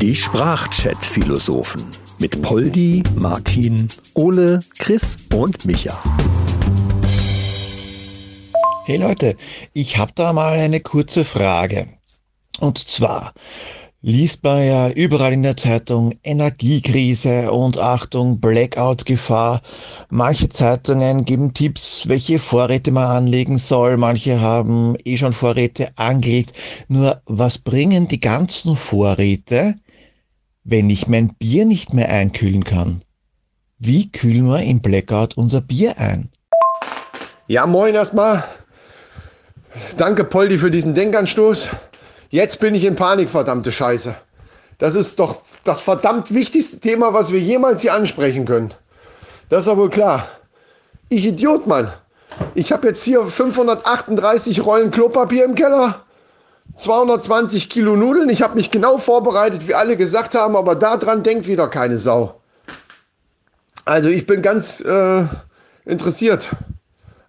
Die Sprachchat-Philosophen mit Poldi, Martin, Ole, Chris und Micha. Hey Leute, ich habe da mal eine kurze Frage. Und zwar, liest man ja überall in der Zeitung Energiekrise und Achtung, Blackout-Gefahr. Manche Zeitungen geben Tipps, welche Vorräte man anlegen soll. Manche haben eh schon Vorräte angelegt. Nur was bringen die ganzen Vorräte, wenn ich mein Bier nicht mehr einkühlen kann? Wie kühlen wir im Blackout unser Bier ein? Ja, moin erstmal. Danke, Poldi, für diesen Denkanstoß. Jetzt bin ich in Panik, verdammte Scheiße. Das ist doch das verdammt wichtigste Thema, was wir jemals hier ansprechen können. Das ist ja wohl klar. Ich Idiot, Mann. Ich habe jetzt hier 538 Rollen Klopapier im Keller, 220 Kilo Nudeln. Ich habe mich genau vorbereitet, wie alle gesagt haben, aber daran denkt wieder keine Sau. Also ich bin ganz äh, interessiert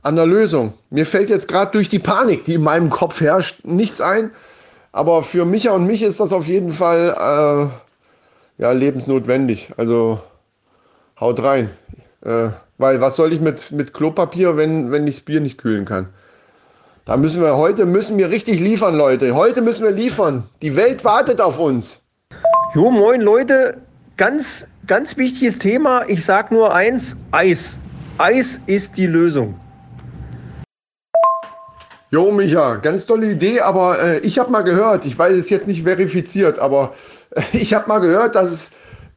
an der Lösung. Mir fällt jetzt gerade durch die Panik, die in meinem Kopf herrscht, nichts ein. Aber für Micha und mich ist das auf jeden Fall äh, ja, lebensnotwendig. Also haut rein. Äh, weil was soll ich mit, mit Klopapier, wenn, wenn ich das Bier nicht kühlen kann? Da müssen wir heute müssen wir richtig liefern, Leute. Heute müssen wir liefern. Die Welt wartet auf uns. Jo, moin Leute. Ganz, ganz wichtiges Thema. Ich sag nur eins: Eis. Eis ist die Lösung. Jo, Micha, ganz tolle Idee, aber äh, ich habe mal gehört, ich weiß es jetzt nicht verifiziert, aber äh, ich habe mal gehört, dass es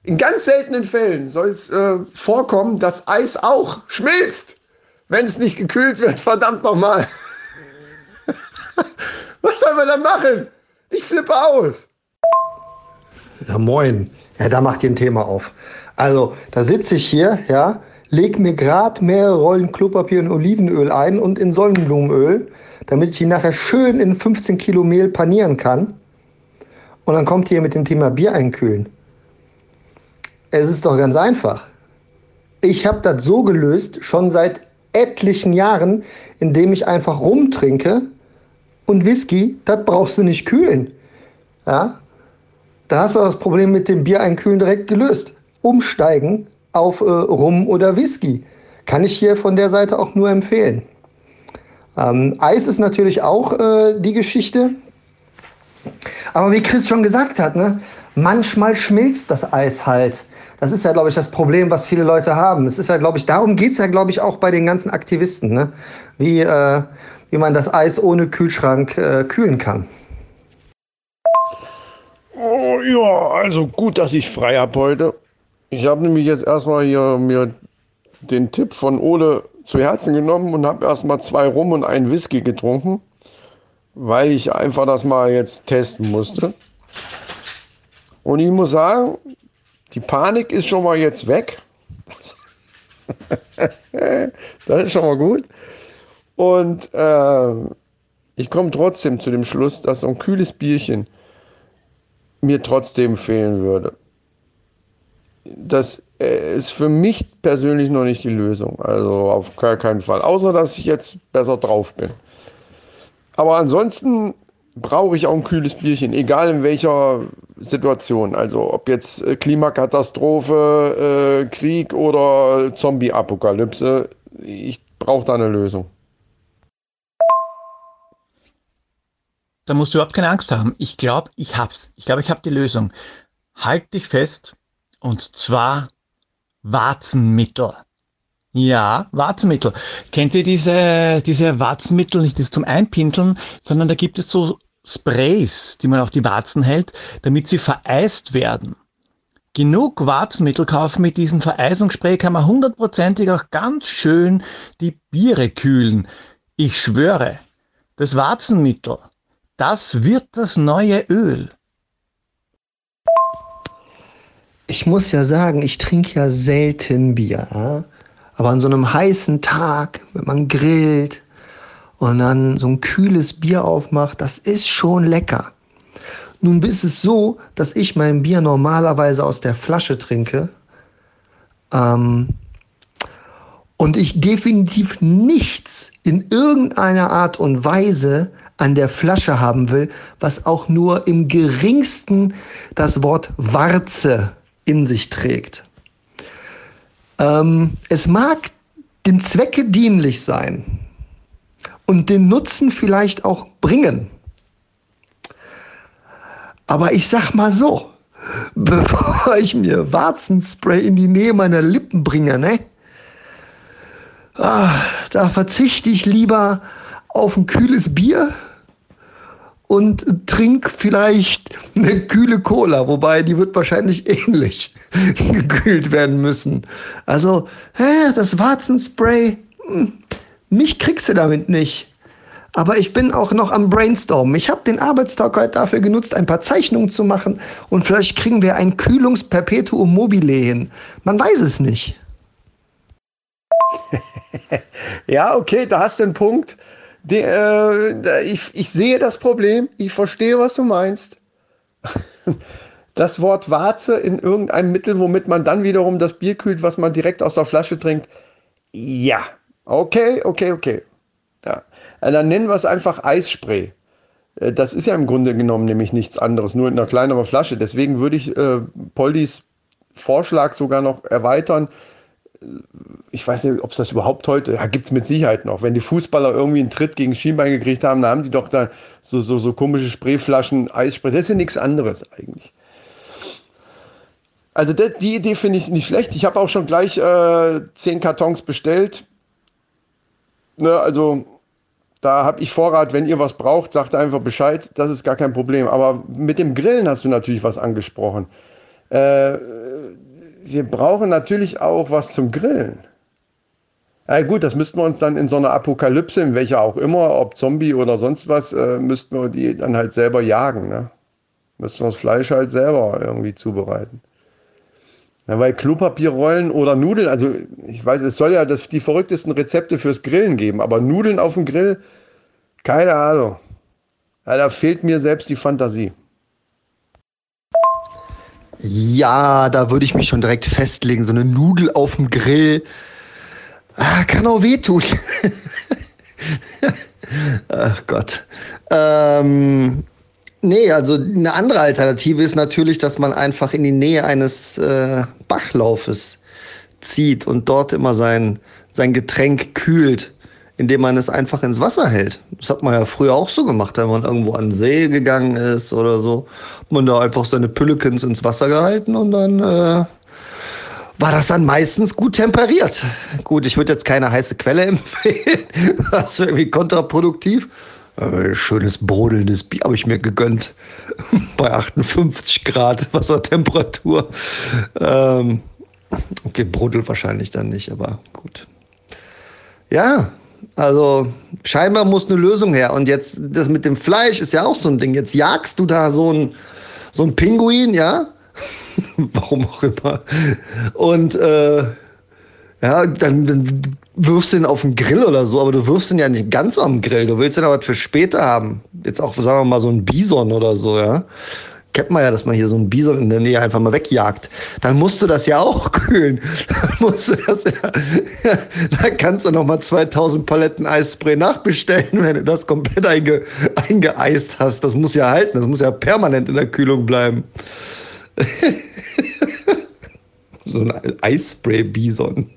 in ganz seltenen Fällen soll es äh, vorkommen, dass Eis auch schmilzt, wenn es nicht gekühlt wird. Verdammt nochmal. Was sollen wir da machen? Ich flippe aus. Ja, moin. Ja, da macht ihr ein Thema auf. Also, da sitze ich hier, ja, leg mir gerade mehrere Rollen Klopapier und Olivenöl ein und in Sonnenblumenöl damit ich die nachher schön in 15 Kilo Mehl panieren kann. Und dann kommt ihr mit dem Thema Bier einkühlen. Es ist doch ganz einfach. Ich habe das so gelöst, schon seit etlichen Jahren, indem ich einfach rumtrinke und Whisky, das brauchst du nicht kühlen. Ja? Da hast du das Problem mit dem Bier einkühlen direkt gelöst. Umsteigen auf äh, Rum oder Whisky. Kann ich hier von der Seite auch nur empfehlen. Ähm, Eis ist natürlich auch äh, die Geschichte. Aber wie Chris schon gesagt hat, ne, manchmal schmilzt das Eis halt. Das ist ja, glaube ich, das Problem, was viele Leute haben. Es ist ja, glaube ich, darum geht es ja, glaube ich, auch bei den ganzen Aktivisten, ne? wie, äh, wie man das Eis ohne Kühlschrank äh, kühlen kann. Oh ja, also gut, dass ich frei habe heute. Ich habe nämlich jetzt erstmal hier mir den Tipp von Ole zu Herzen genommen und habe erstmal zwei Rum und einen Whisky getrunken, weil ich einfach das mal jetzt testen musste. Und ich muss sagen, die Panik ist schon mal jetzt weg. das ist schon mal gut. Und äh, ich komme trotzdem zu dem Schluss, dass so ein kühles Bierchen mir trotzdem fehlen würde. Das äh, ist für mich persönlich noch nicht die Lösung. Also auf gar keinen Fall. Außer, dass ich jetzt besser drauf bin. Aber ansonsten brauche ich auch ein kühles Bierchen, egal in welcher Situation. Also ob jetzt äh, Klimakatastrophe, äh, Krieg oder Zombie-Apokalypse. Ich brauche da eine Lösung. Da musst du überhaupt keine Angst haben. Ich glaube, ich hab's. Ich glaube, ich habe die Lösung. Halt dich fest. Und zwar Warzenmittel. Ja, Warzenmittel. Kennt ihr diese, diese Warzenmittel, nicht das zum Einpinseln, sondern da gibt es so Sprays, die man auf die Warzen hält, damit sie vereist werden. Genug Warzenmittel kaufen mit diesem Vereisungsspray kann man hundertprozentig auch ganz schön die Biere kühlen. Ich schwöre, das Warzenmittel, das wird das neue Öl. Ich muss ja sagen, ich trinke ja selten Bier. Ja? Aber an so einem heißen Tag, wenn man grillt und dann so ein kühles Bier aufmacht, das ist schon lecker. Nun ist es so, dass ich mein Bier normalerweise aus der Flasche trinke. Ähm, und ich definitiv nichts in irgendeiner Art und Weise an der Flasche haben will, was auch nur im geringsten das Wort Warze in sich trägt. Ähm, es mag dem Zwecke dienlich sein und den Nutzen vielleicht auch bringen. Aber ich sag mal so, bevor ich mir Warzenspray in die Nähe meiner Lippen bringe, ne? Ah, da verzichte ich lieber auf ein kühles Bier und trink vielleicht eine kühle Cola, wobei die wird wahrscheinlich ähnlich gekühlt werden müssen. Also, hä, das Warzenspray, hm, mich kriegst du damit nicht. Aber ich bin auch noch am Brainstormen. Ich habe den Arbeitstag heute dafür genutzt, ein paar Zeichnungen zu machen und vielleicht kriegen wir ein Kühlungsperpetuum mobile hin. Man weiß es nicht. ja, okay, da hast du einen Punkt. Die, äh, ich, ich sehe das Problem, ich verstehe, was du meinst. Das Wort Warze in irgendeinem Mittel, womit man dann wiederum das Bier kühlt, was man direkt aus der Flasche trinkt. Ja, okay, okay, okay. Ja. Äh, dann nennen wir es einfach Eisspray. Äh, das ist ja im Grunde genommen nämlich nichts anderes, nur in einer kleineren Flasche. Deswegen würde ich äh, Poldis Vorschlag sogar noch erweitern ich weiß nicht, ob es das überhaupt heute, ja, gibt es mit Sicherheit noch. Wenn die Fußballer irgendwie einen Tritt gegen Schienbein gekriegt haben, dann haben die doch da so, so, so komische Sprayflaschen, Eisspray. Das ist ja nichts anderes eigentlich. Also das, die Idee finde ich nicht schlecht. Ich habe auch schon gleich äh, zehn Kartons bestellt. Ne, also da habe ich Vorrat, wenn ihr was braucht, sagt einfach Bescheid, das ist gar kein Problem. Aber mit dem Grillen hast du natürlich was angesprochen. Äh, wir brauchen natürlich auch was zum Grillen. Ja gut, das müssten wir uns dann in so einer Apokalypse, in welcher auch immer, ob Zombie oder sonst was, äh, müssten wir die dann halt selber jagen. Ne? Müssten wir das Fleisch halt selber irgendwie zubereiten. Ja, weil Klopapierrollen oder Nudeln, also ich weiß, es soll ja das, die verrücktesten Rezepte fürs Grillen geben, aber Nudeln auf dem Grill, keine Ahnung. Ja, da fehlt mir selbst die Fantasie. Ja, da würde ich mich schon direkt festlegen. So eine Nudel auf dem Grill. Ah, kann auch wehtun. Ach Gott. Ähm, nee, also eine andere Alternative ist natürlich, dass man einfach in die Nähe eines äh, Bachlaufes zieht und dort immer sein, sein Getränk kühlt indem man es einfach ins Wasser hält. Das hat man ja früher auch so gemacht, wenn man irgendwo an den See gegangen ist oder so. Hat man da einfach seine Püllekens ins Wasser gehalten und dann äh, war das dann meistens gut temperiert. Gut, ich würde jetzt keine heiße Quelle empfehlen. Das ist irgendwie kontraproduktiv. Äh, schönes brodelndes Bier habe ich mir gegönnt. Bei 58 Grad Wassertemperatur. Ähm, okay, brodelt wahrscheinlich dann nicht, aber gut. Ja, also scheinbar muss eine Lösung her. Und jetzt das mit dem Fleisch ist ja auch so ein Ding. Jetzt jagst du da so ein, so ein Pinguin, ja? Warum auch immer. Und äh, ja, dann, dann wirfst du ihn auf den Grill oder so, aber du wirfst ihn ja nicht ganz am Grill. Du willst noch was für später haben. Jetzt auch, sagen wir mal, so ein Bison oder so, ja kennt man ja, dass man hier so einen Bison in der Nähe einfach mal wegjagt. Dann musst du das ja auch kühlen. Dann musst du das ja, da kannst du noch mal 2000 Paletten Eisspray nachbestellen, wenn du das komplett einge, eingeeist hast. Das muss ja halten, das muss ja permanent in der Kühlung bleiben. so ein Eisspray-Bison.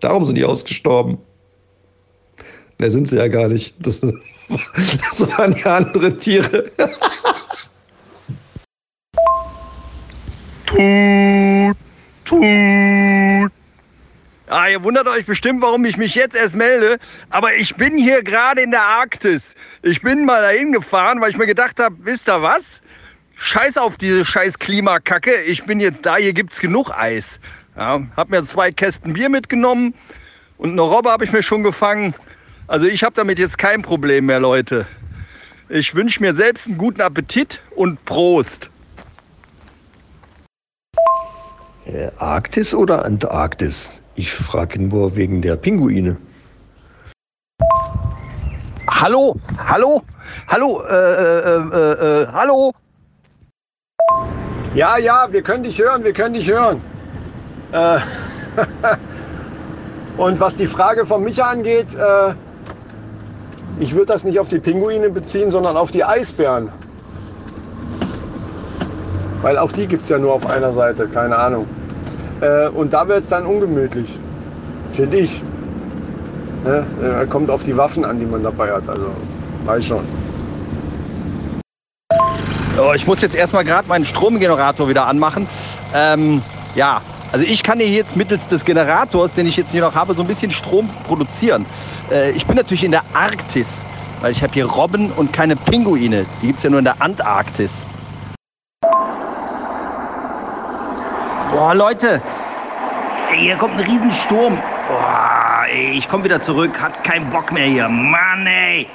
Darum sind die ausgestorben. Ne, sind sie ja gar nicht. Das, das waren ja andere Tiere. Tut, tut. Ah, ihr wundert euch bestimmt, warum ich mich jetzt erst melde. Aber ich bin hier gerade in der Arktis. Ich bin mal dahin gefahren, weil ich mir gedacht habe, wisst ihr was? Scheiß auf diese scheiß Klimakacke. Ich bin jetzt da, hier gibt's genug Eis. Ja, hab mir zwei Kästen Bier mitgenommen und eine Robbe habe ich mir schon gefangen. Also ich habe damit jetzt kein Problem mehr, Leute. Ich wünsche mir selbst einen guten Appetit und Prost. Äh, Arktis oder Antarktis? Ich frage nur wegen der Pinguine. Hallo, hallo, hallo, äh, äh, äh, äh, hallo. Ja, ja, wir können dich hören, wir können dich hören. Äh, Und was die Frage von Micha angeht, äh, ich würde das nicht auf die Pinguine beziehen, sondern auf die Eisbären. Weil auch die gibt es ja nur auf einer Seite, keine Ahnung. Äh, und da wird es dann ungemütlich, finde ich. Ne? Kommt auf die Waffen an, die man dabei hat. Also, weiß schon. Oh, ich muss jetzt erstmal gerade meinen Stromgenerator wieder anmachen. Ähm, ja, also ich kann hier jetzt mittels des Generators, den ich jetzt hier noch habe, so ein bisschen Strom produzieren. Äh, ich bin natürlich in der Arktis, weil ich habe hier Robben und keine Pinguine. Die gibt es ja nur in der Antarktis. Boah, Leute, hier kommt ein Riesensturm. Boah, ich komme wieder zurück, hat keinen Bock mehr hier. Mann, ey.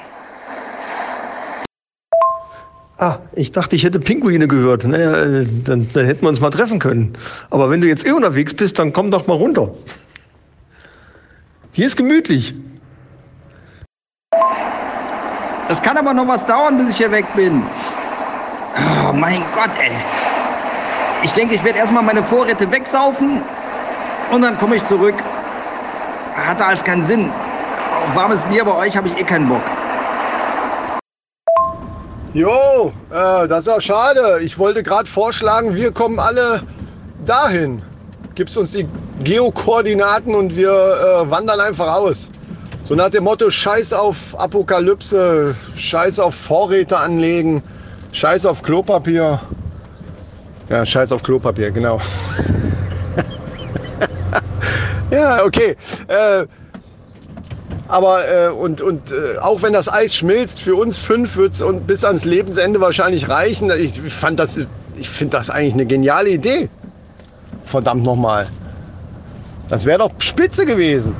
Ah, ich dachte, ich hätte Pinguine gehört. Naja, äh, dann, dann hätten wir uns mal treffen können. Aber wenn du jetzt eh unterwegs bist, dann komm doch mal runter. Hier ist gemütlich. Das kann aber noch was dauern, bis ich hier weg bin. Oh mein Gott, ey. Ich denke, ich werde erstmal meine Vorräte wegsaufen und dann komme ich zurück. Hatte alles keinen Sinn. Auf warmes Bier bei euch habe ich eh keinen Bock. Jo, äh, das ist ja schade. Ich wollte gerade vorschlagen, wir kommen alle dahin. Gibst uns die Geokoordinaten und wir äh, wandern einfach aus. So nach dem Motto, scheiß auf Apokalypse, scheiß auf Vorräte anlegen, scheiß auf Klopapier. Ja, scheiß auf Klopapier, genau. ja, okay. Äh, aber äh, und, und äh, auch wenn das Eis schmilzt, für uns fünf wird es bis ans Lebensende wahrscheinlich reichen. Ich ich finde das eigentlich eine geniale Idee. Verdammt nochmal. Das wäre doch spitze gewesen.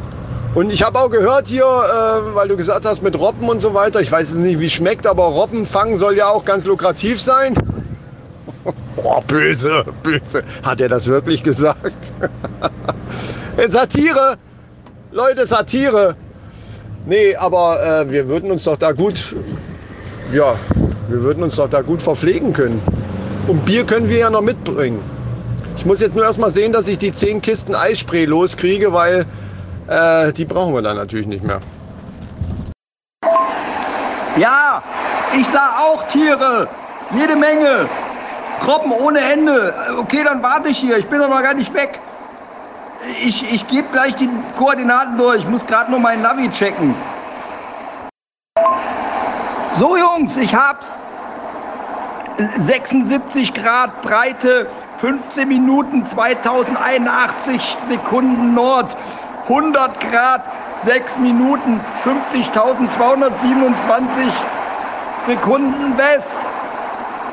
Und ich habe auch gehört hier, äh, weil du gesagt hast mit Robben und so weiter, ich weiß jetzt nicht, wie es schmeckt, aber Robbenfangen soll ja auch ganz lukrativ sein. Boah, böse, böse. Hat er das wirklich gesagt? Satire. Leute, Satire. Nee, aber äh, wir würden uns doch da gut, ja, wir würden uns doch da gut verpflegen können. Und Bier können wir ja noch mitbringen. Ich muss jetzt nur erstmal sehen, dass ich die 10 Kisten Eisspray loskriege, weil äh, die brauchen wir dann natürlich nicht mehr. Ja, ich sah auch Tiere. Jede Menge. Robben ohne Ende. Okay, dann warte ich hier. Ich bin doch noch gar nicht weg. Ich, ich gebe gleich die Koordinaten durch. Ich muss gerade nur meinen Navi checken. So, Jungs, ich hab's. 76 Grad Breite, 15 Minuten, 2081 Sekunden Nord, 100 Grad, 6 Minuten, 50.227 Sekunden West.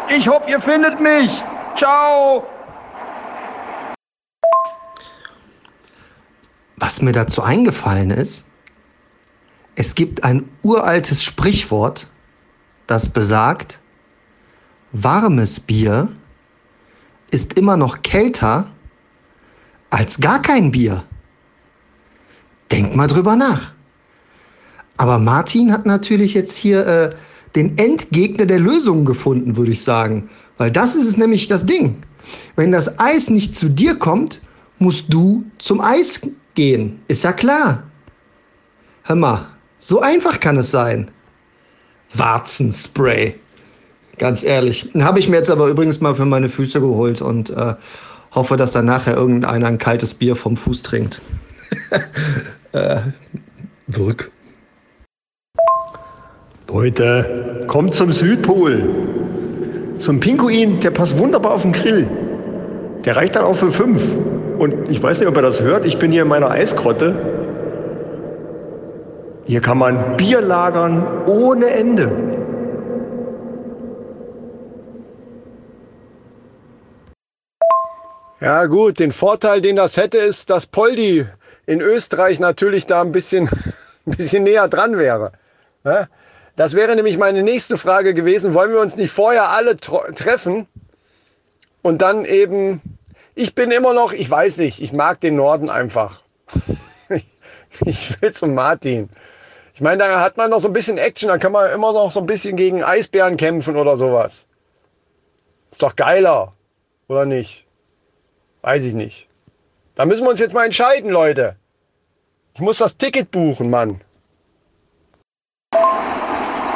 Ich hoffe, ihr findet mich. Ciao. Was mir dazu eingefallen ist, es gibt ein uraltes Sprichwort, das besagt, warmes Bier ist immer noch kälter als gar kein Bier. Denk mal drüber nach. Aber Martin hat natürlich jetzt hier äh, den Endgegner der Lösung gefunden, würde ich sagen. Weil das ist es nämlich das Ding. Wenn das Eis nicht zu dir kommt, musst du zum Eis gehen. Ist ja klar. Hör mal, so einfach kann es sein. Warzenspray. Ganz ehrlich. Habe ich mir jetzt aber übrigens mal für meine Füße geholt und äh, hoffe, dass dann nachher irgendeiner ein kaltes Bier vom Fuß trinkt. äh, Wirk. Leute, kommt zum Südpol. Zum Pinguin, der passt wunderbar auf den Grill. Der reicht dann auch für fünf. Und ich weiß nicht, ob ihr das hört, ich bin hier in meiner Eisgrotte. Hier kann man Bier lagern ohne Ende. Ja gut, den Vorteil, den das hätte, ist, dass Poldi in Österreich natürlich da ein bisschen, ein bisschen näher dran wäre. Das wäre nämlich meine nächste Frage gewesen. Wollen wir uns nicht vorher alle treffen und dann eben, ich bin immer noch, ich weiß nicht, ich mag den Norden einfach. Ich will zum Martin. Ich meine, da hat man noch so ein bisschen Action, da kann man immer noch so ein bisschen gegen Eisbären kämpfen oder sowas. Ist doch geiler, oder nicht? Weiß ich nicht. Da müssen wir uns jetzt mal entscheiden, Leute. Ich muss das Ticket buchen, Mann.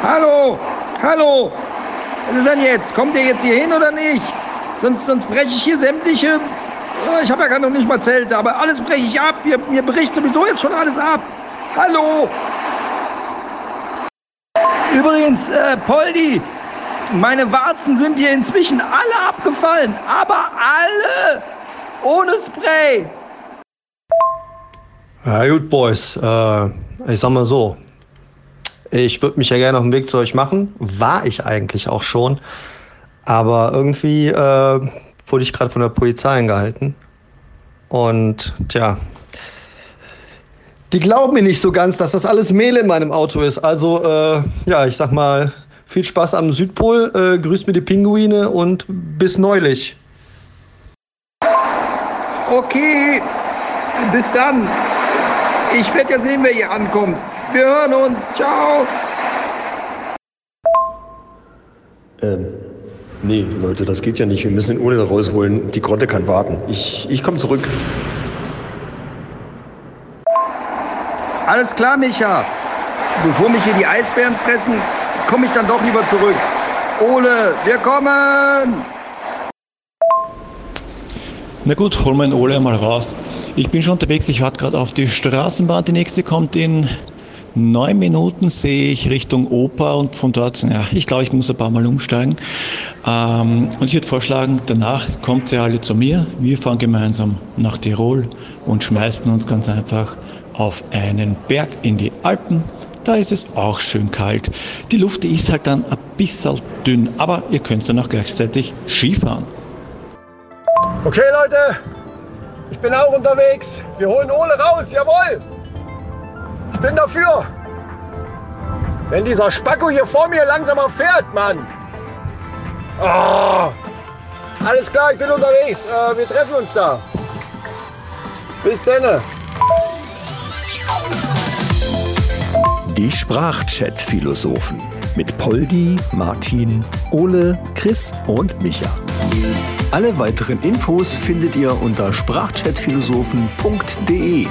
Hallo, hallo. Was ist denn jetzt? Kommt ihr jetzt hier hin oder nicht? Sonst, sonst breche ich hier sämtliche. Oh, Ich habe ja gar noch nicht mal Zelte, aber alles breche ich ab. Mir, mir bricht sowieso jetzt schon alles ab. Hallo. Übrigens, äh, Poldi, meine Warzen sind hier inzwischen alle abgefallen. Aber alle! Ohne Spray. Ja gut, Boys. Äh, ich sag mal so. Ich würde mich ja gerne auf den Weg zu euch machen. War ich eigentlich auch schon. Aber irgendwie äh, wurde ich gerade von der Polizei angehalten. Und tja. Die glauben mir nicht so ganz, dass das alles Mehl in meinem Auto ist. Also, äh, ja, ich sag mal, viel Spaß am Südpol. Äh, grüßt mir die Pinguine und bis neulich. Okay, bis dann. Ich werde ja sehen, wer hier ankommt. Wir hören uns. Ciao. Ähm, nee, Leute, das geht ja nicht. Wir müssen den Ole rausholen. Die Grotte kann warten. Ich, ich komme zurück. Alles klar, Micha. Bevor mich hier die Eisbären fressen, komme ich dann doch lieber zurück. Ole, wir kommen! Na gut, hol meinen Ole mal raus. Ich bin schon unterwegs, ich warte gerade auf die Straßenbahn. Die nächste kommt in neun Minuten, sehe ich Richtung Oper und von dort, ja, ich glaube, ich muss ein paar Mal umsteigen. Ähm, und ich würde vorschlagen, danach kommt ihr alle zu mir. Wir fahren gemeinsam nach Tirol und schmeißen uns ganz einfach auf einen Berg in die Alpen. Da ist es auch schön kalt. Die Luft ist halt dann ein bisschen dünn, aber ihr könnt dann auch gleichzeitig Skifahren. Okay, Leute, ich bin auch unterwegs. Wir holen Ole raus, jawohl. Ich bin dafür. Wenn dieser Spacko hier vor mir langsamer fährt, Mann. Oh. Alles klar, ich bin unterwegs. Äh, wir treffen uns da. Bis denne. Die Sprachchat-Philosophen mit Poldi, Martin, Ole, Chris und Micha. Alle weiteren Infos findet ihr unter sprachchatphilosophen.de.